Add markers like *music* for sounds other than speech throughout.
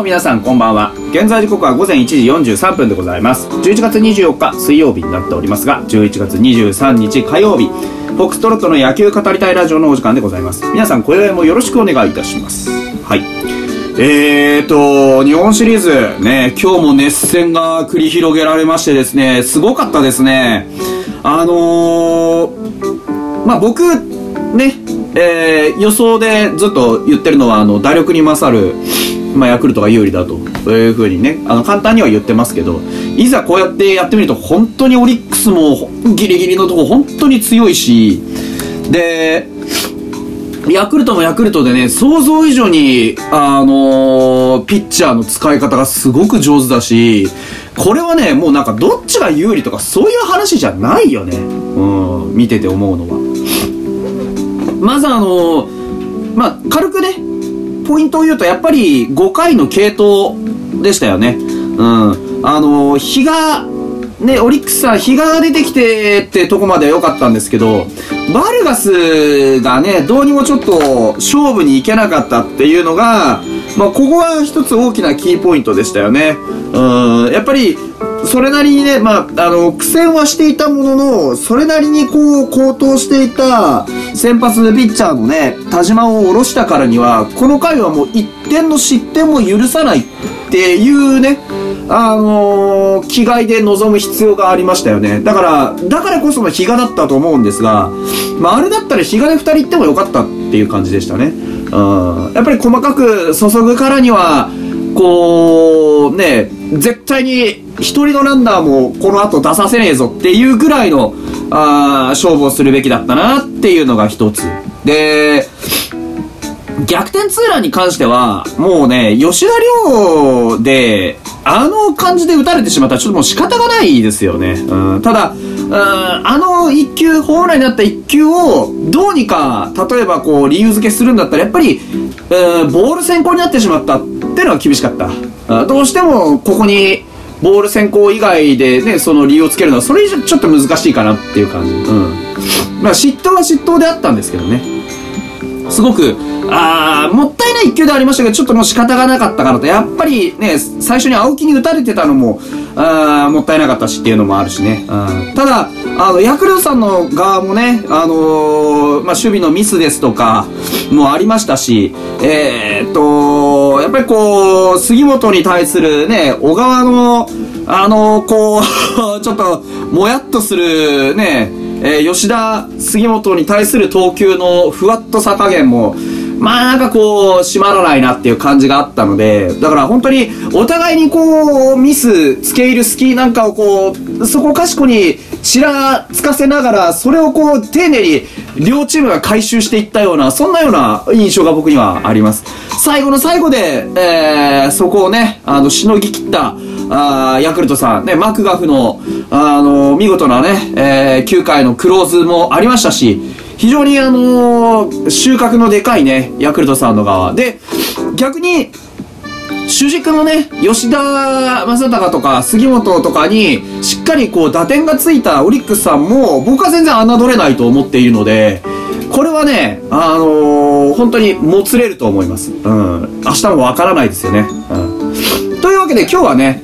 も皆さんこんばんは。現在時刻は午前1時43分でございます。11月24日水曜日になっておりますが11月23日火曜日フォックストロットの野球語りたいラジオのお時間でございます。皆さん今宵もよろしくお願いいたします。はい。えーと、日本シリーズね、今日も熱戦が繰り広げられましてですね、すごかったですね。あのー、まあ、僕、ね、えー、予想でずっと言ってるのは、あの、打力に勝る、まあ、ヤクルトが有利だというふうにね、あの、簡単には言ってますけど、いざこうやってやってみると、本当にオリックスもギリギリのとこ本当に強いし、で、ヤクルトもヤクルトでね、想像以上に、あのー、ピッチャーの使い方がすごく上手だし、これはね、もうなんかどっちが有利とかそういう話じゃないよね。うん、見てて思うのは。まずあのー、まあ、軽くね、ポイントを言うと、やっぱり5回の系統でしたよね。うん。あの、日がね、オリックスは日が出てきてってとこまでは良かったんですけど、バルガスがね、どうにもちょっと勝負に行けなかったっていうのが、まあ、ここは一つ大きなキーポイントでしたよね。うん、やっぱり、それなりにね、まあ、あの、苦戦はしていたものの、それなりにこう、高騰していた先発ピッチャーのね、田島を下ろしたからには、この回はもう一点の失点も許さないっていうね、あのー、気概で臨む必要がありましたよね。だから、だからこその比嘉だったと思うんですが、まあ、あれだったら比嘉で2人行ってもよかったっていう感じでしたね。うん。やっぱり細かく注ぐからには、こう、ね、絶対に一人のランナーもこの後出させねえぞっていうぐらいの、あ勝負をするべきだったなっていうのが一つ。で、逆転ツーランに関しては、もうね、吉田亮で、あの感じで打たれてしまったらちょっともう仕方がないですよね。うん、ただ、あの一球、ホームランになった一球をどうにか、例えばこう理由付けするんだったら、やっぱり、うん、ボール先行になってしまったっていうのは厳しかった。どうしてもここに、ボール先行以外でね、その理由をつけるのは、それ以上ちょっと難しいかなっていう感じ。うん。まあ嫉妬は嫉妬であったんですけどね。すごく、あー、もったいない一球ではありましたけど、ちょっともう仕方がなかったからと、やっぱりね、最初に青木に打たれてたのも、あーもったいなかったしっていうのもあるしね。うんただ、あの、ヤクルトさんの側もね、あのー、まあ、守備のミスですとか、もありましたし、えー、っと、やっぱりこう、杉本に対するね、小川の、あの、こう、*laughs* ちょっと、もやっとするね、えー、吉田、杉本に対する投球のふわっとさ加減も、まあなんかこう、締まらないなっていう感じがあったので、だから本当にお互いにこう、ミス、付け入る隙なんかをこう、そこかしこにちらつかせながら、それをこう、丁寧に両チームが回収していったような、そんなような印象が僕にはあります。最後の最後で、えー、そこをね、あの、しのぎ切った、あヤクルトさん、ね、マクガフの、あの、見事なね、えー、9回のクローズもありましたし、非常にあのー、収穫のでかいね、ヤクルトさんの側。で、逆に、主軸のね、吉田正尚とか杉本とかに、しっかりこう打点がついたオリックスさんも、僕は全然侮れないと思っているので、これはね、あのー、本当にもつれると思います。うん。明日もわからないですよね。うん。というわけで今日はね、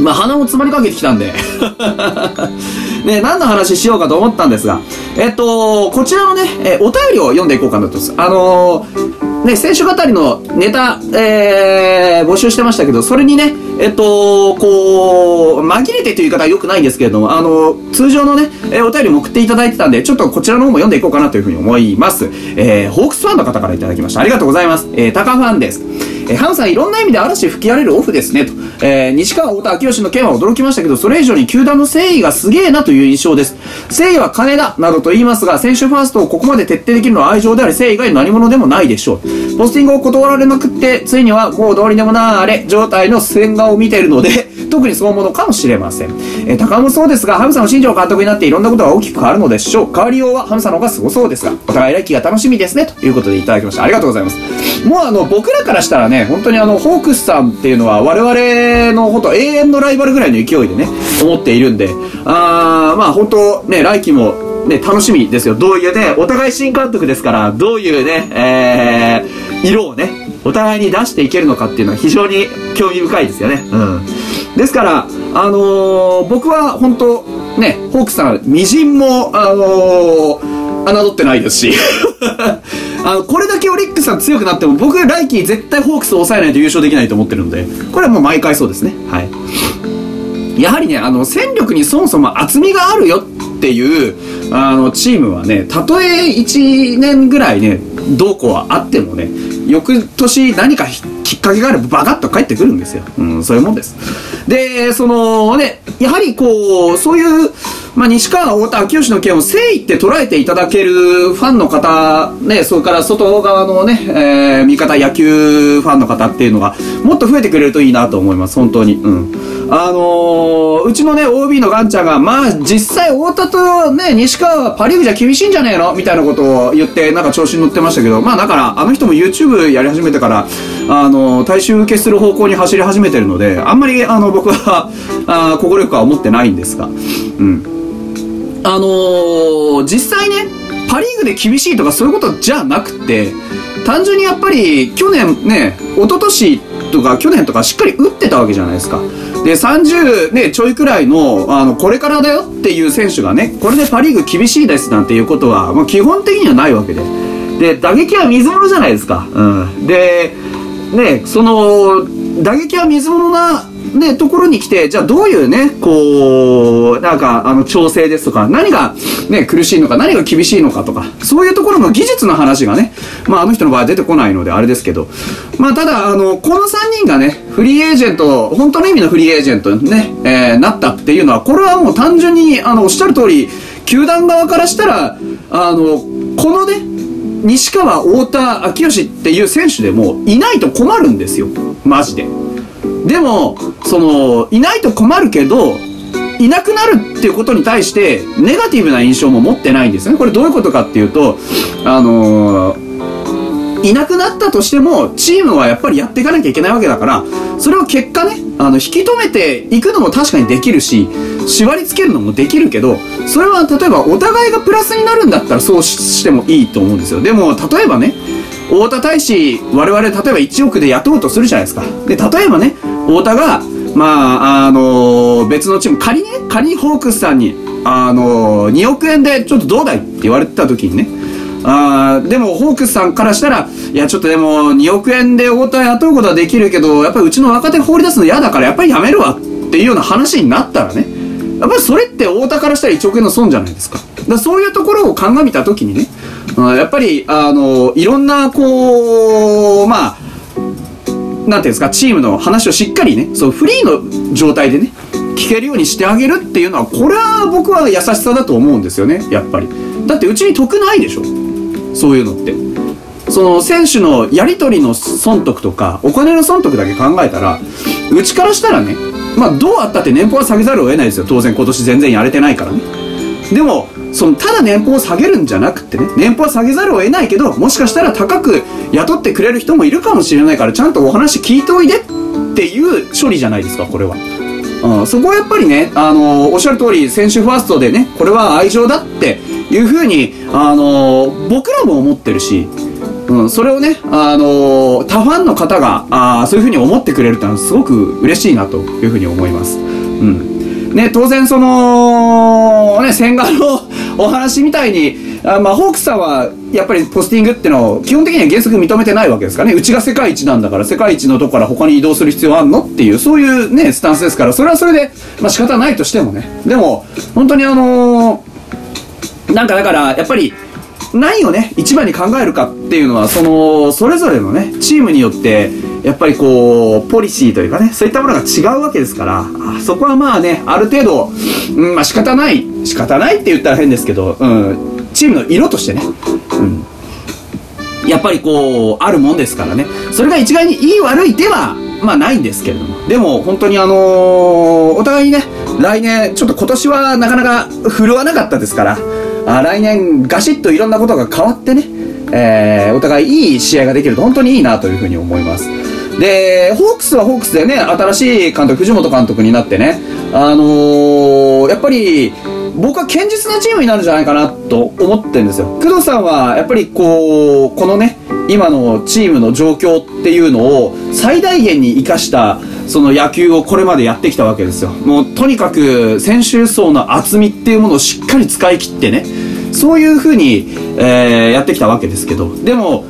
まあ、鼻も詰まりかけてきたんで *laughs* ね、何の話しようかと思ったんですが、えっと、こちらのね、えお便りを読んでいこうかなと思います。あのー、ね、選手語りのネタ、えー、募集してましたけど、それにね、えっと、こう、紛れてという言い方は良くないんですけれども、あの、通常のね、えお便りも送っていただいてたんで、ちょっとこちらの方も読んでいこうかなというふうに思います。えー、ホークスファンの方からいただきました。ありがとうございます。えー、タカファンです。えー、ハンさんいろんな意味で嵐吹き荒れるオフですね、と。えー、西川太田明義の件は驚きましたけど、それ以上に球団の誠意がすげえなという印象です。誠意は金だ、などと言いますが、選手ファーストをここまで徹底できるのは愛情であり、誠意以外の何者でもないでしょう。ポスティングを断られまくって、ついにはもうどうにでもなーれ、状態の線画を見ているので、*laughs* 特にそう思うのかもしれません。えー、高もそうですが、ハムさんの新庄監督になっていろんなことが大きく変わるのでしょう。変わりようはハムさんの方がすごそうですが、お互い来季が楽しみですね、ということでいただきました。ありがとうございます。もうあの、僕らからしたらね、本当にあの、ホークスさんっていうのは我々のほんと永遠のライバルぐらいの勢いでね、思っているんで、あー、まあ本当ね、来季もね、楽しみですよ。どういうね、お互い新監督ですから、どういうね、えー、色をね、お互いに出していけるのかっていうのは非常に興味深いですよね。うん。ですから、あのー、僕は本当ね、ホークさん、みじんも、あのー、侮ってないですし *laughs* あの、これだけオリックスさん強くなっても、僕、来季絶対ホークスを抑えないと優勝できないと思ってるので、これはもう毎回そうですね。はい。やはりね、あの、戦力にそもそも厚みがあるよっていう、あの、チームはね、たとえ1年ぐらいね、どうこうはあってもね、翌年何かきっかけがあればバカッと帰ってくるんですよ。うん、そういうもんです。で、そのね、やはりこう、そういう、まあ、西川、太田、秋吉の件を誠意って捉えていただけるファンの方、ね、それから外側のね、えー、味方、野球ファンの方っていうのが、もっと増えてくれるといいなと思います、本当に。うん。あのー、うちのね、OB のガンちゃんが、まあ、実際、太田とね、西川はパリーグじゃ厳しいんじゃねえの？みたいなことを言って、なんか調子に乗ってましたけど、まあ、だから、あの人も YouTube やり始めてから、あのー、大衆受けする方向に走り始めてるので、あんまり、あの、僕は、あ心力は思ってないんですが、うん。あのー、実際ね、パリーグで厳しいとかそういうことじゃなくて、単純にやっぱり、去年ね、一昨年とか去年とかしっかり打ってたわけじゃないですか。で、30ね、ちょいくらいの、あの、これからだよっていう選手がね、これでパリーグ厳しいですなんていうことは、まあ、基本的にはないわけで。で、打撃は水物じゃないですか。うん。で、ね、その、打撃は水物なね、ところに来て、じゃあどういうね、こう、なんか、あの、調整ですとか、何がね、苦しいのか、何が厳しいのかとか、そういうところの技術の話がね、まあ、あの人の場合は出てこないのであれですけど、まあ、ただ、あの、この3人がね、フリーエージェント、本当の意味のフリーエージェントにね、えー、なったっていうのは、これはもう単純に、あの、おっしゃる通り、球団側からしたら、あの、このね、西川、太田、秋吉っていう選手でもいないと困るんですよ。マジで。でも、その、いないと困るけど、いなくなるっていうことに対して、ネガティブな印象も持ってないんですね。これどういうことかっていうと、あのー、いなくなったとしても、チームはやっぱりやっていかなきゃいけないわけだから、それを結果ね、あの、引き止めていくのも確かにできるし、縛り付けるのもできるけど、それは例えばお互いがプラスになるんだったらそうしてもいいと思うんですよ。でも、例えばね、太田大使、我々例えば1億で雇うとするじゃないですか。で、例えばね、太田が、まあ、あのー、別のチーム、仮にね、仮にホークスさんに、あのー、2億円でちょっとどうだい？って言われてた時にね、あでも、ホークスさんからしたら、いや、ちょっとでも、2億円で太田雇うことはできるけど、やっぱりうちの若手放り出すの嫌だから、やっぱりやめるわ。っていうような話になったらね、やっぱりそれって太田からしたら1億円の損じゃないですか。だそういうところを鑑みた時にね、やっぱり、あの、いろんな、こう、まあ、なんていうんですか、チームの話をしっかりね、そう、フリーの状態でね、聞けるようにしてあげるっていうのは、これは僕は優しさだと思うんですよね、やっぱり。だってうちに得ないでしょそういうのって。その選手のやり取りの損得とか、お金の損得だけ考えたら、うちからしたらね、まあどうあったって年俸は下げざるを得ないですよ。当然今年全然やれてないからね。でも、そのただ年俸を下げるんじゃなくてね年俸は下げざるを得ないけどもしかしたら高く雇ってくれる人もいるかもしれないからちゃんとお話聞いておいでっていう処理じゃないですかこれは。うん、そこはやっぱりね、あのー、おっしゃる通り、選手ファーストでね、これは愛情だっていうふうに、あのー、僕らも思ってるし、うん、それをね、あのー、他ファンの方が、あそういうふうに思ってくれるってのはすごく嬉しいなというふうに思います。うん。ね、当然その、ね、千賀のお話みたいに、あまあ、ホークスさんは、やっぱりポスティングってのを、基本的には原則認めてないわけですからね。うちが世界一なんだから、世界一のとこから他に移動する必要あんの？っていう、そういうね、スタンスですから、それはそれで、まあ仕方ないとしてもね。でも、本当にあのー、なんかだから、やっぱり、何をね、一番に考えるかっていうのは、その、それぞれのね、チームによって、やっぱりこう、ポリシーというかね、そういったものが違うわけですから、あそこはまあね、ある程度、うん、まあ仕方ない、仕方ないって言ったら変ですけど、うん、チームの色としてね、うん、やっぱりこう、あるもんですからね、それが一概にいい悪いでは、まあないんですけれども、でも本当にあのー、お互いにね、来年、ちょっと今年はなかなか振るわなかったですから、あ来年ガシッといろんなことが変わってね、えー、お互いいい試合ができると本当にいいなというふうに思います。で、ホークスはホークスでね、新しい監督、藤本監督になってね、あのー、やっぱり、僕は堅実なチームになるんじゃないかなと思ってるんですよ。工藤さんは、やっぱりこう、このね、今のチームの状況っていうのを最大限に生かしたその野球をこれまでやってきたわけですよ。もうとにかく選手層の厚みっていうものをしっかり使い切ってね、そういう風に、えー、やってきたわけですけど、でも、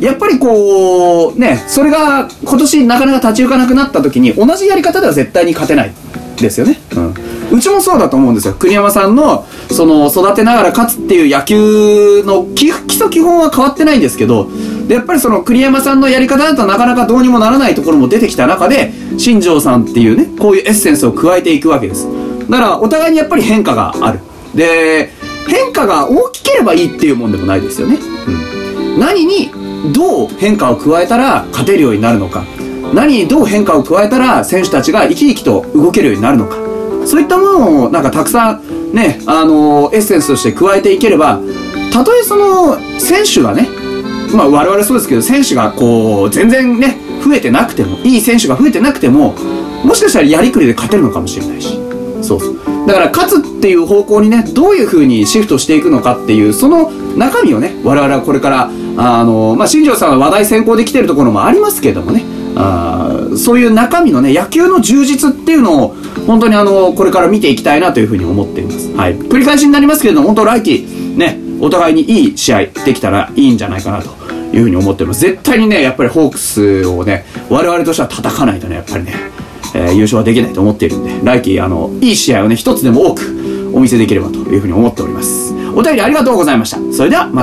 やっぱりこう、ね、それが今年なかなか立ち行かなくなった時に同じやり方では絶対に勝てないですよね。うん。うちもそうだと思うんですよ。栗山さんの、その、育てながら勝つっていう野球の基礎基本は変わってないんですけど、で、やっぱりその栗山さんのやり方だとなかなかどうにもならないところも出てきた中で、新庄さんっていうね、こういうエッセンスを加えていくわけです。だから、お互いにやっぱり変化がある。で、変化が大きければいいっていうもんでもないですよね。うん。何にどう変化を加えたら勝てるようになるのか。何にどう変化を加えたら選手たちが生き生きと動けるようになるのか。そういったものをなんかたくさんね、あのー、エッセンスとして加えていければ、たとえその選手がね、まあ我々そうですけど、選手がこう、全然ね、増えてなくても、いい選手が増えてなくても、もしかしたらやりくりで勝てるのかもしれないし。そうそう。だから勝つっていう方向にね、どういう風にシフトしていくのかっていう、その中身をね、我々はこれから、あの、まあ、新庄さんは話題先行できてるところもありますけどもね、あそういう中身のね、野球の充実っていうのを、本当にあの、これから見ていきたいなというふうに思っています。はい。繰り返しになりますけれども、本当来季、ね、お互いにいい試合できたらいいんじゃないかなというふうに思ってます。絶対にね、やっぱりホークスをね、我々としては叩かないとね、やっぱりね、えー、優勝はできないと思っているんで、来季、あの、いい試合をね、一つでも多くお見せできればというふうに思っております。お便りありがとうございました。それではまた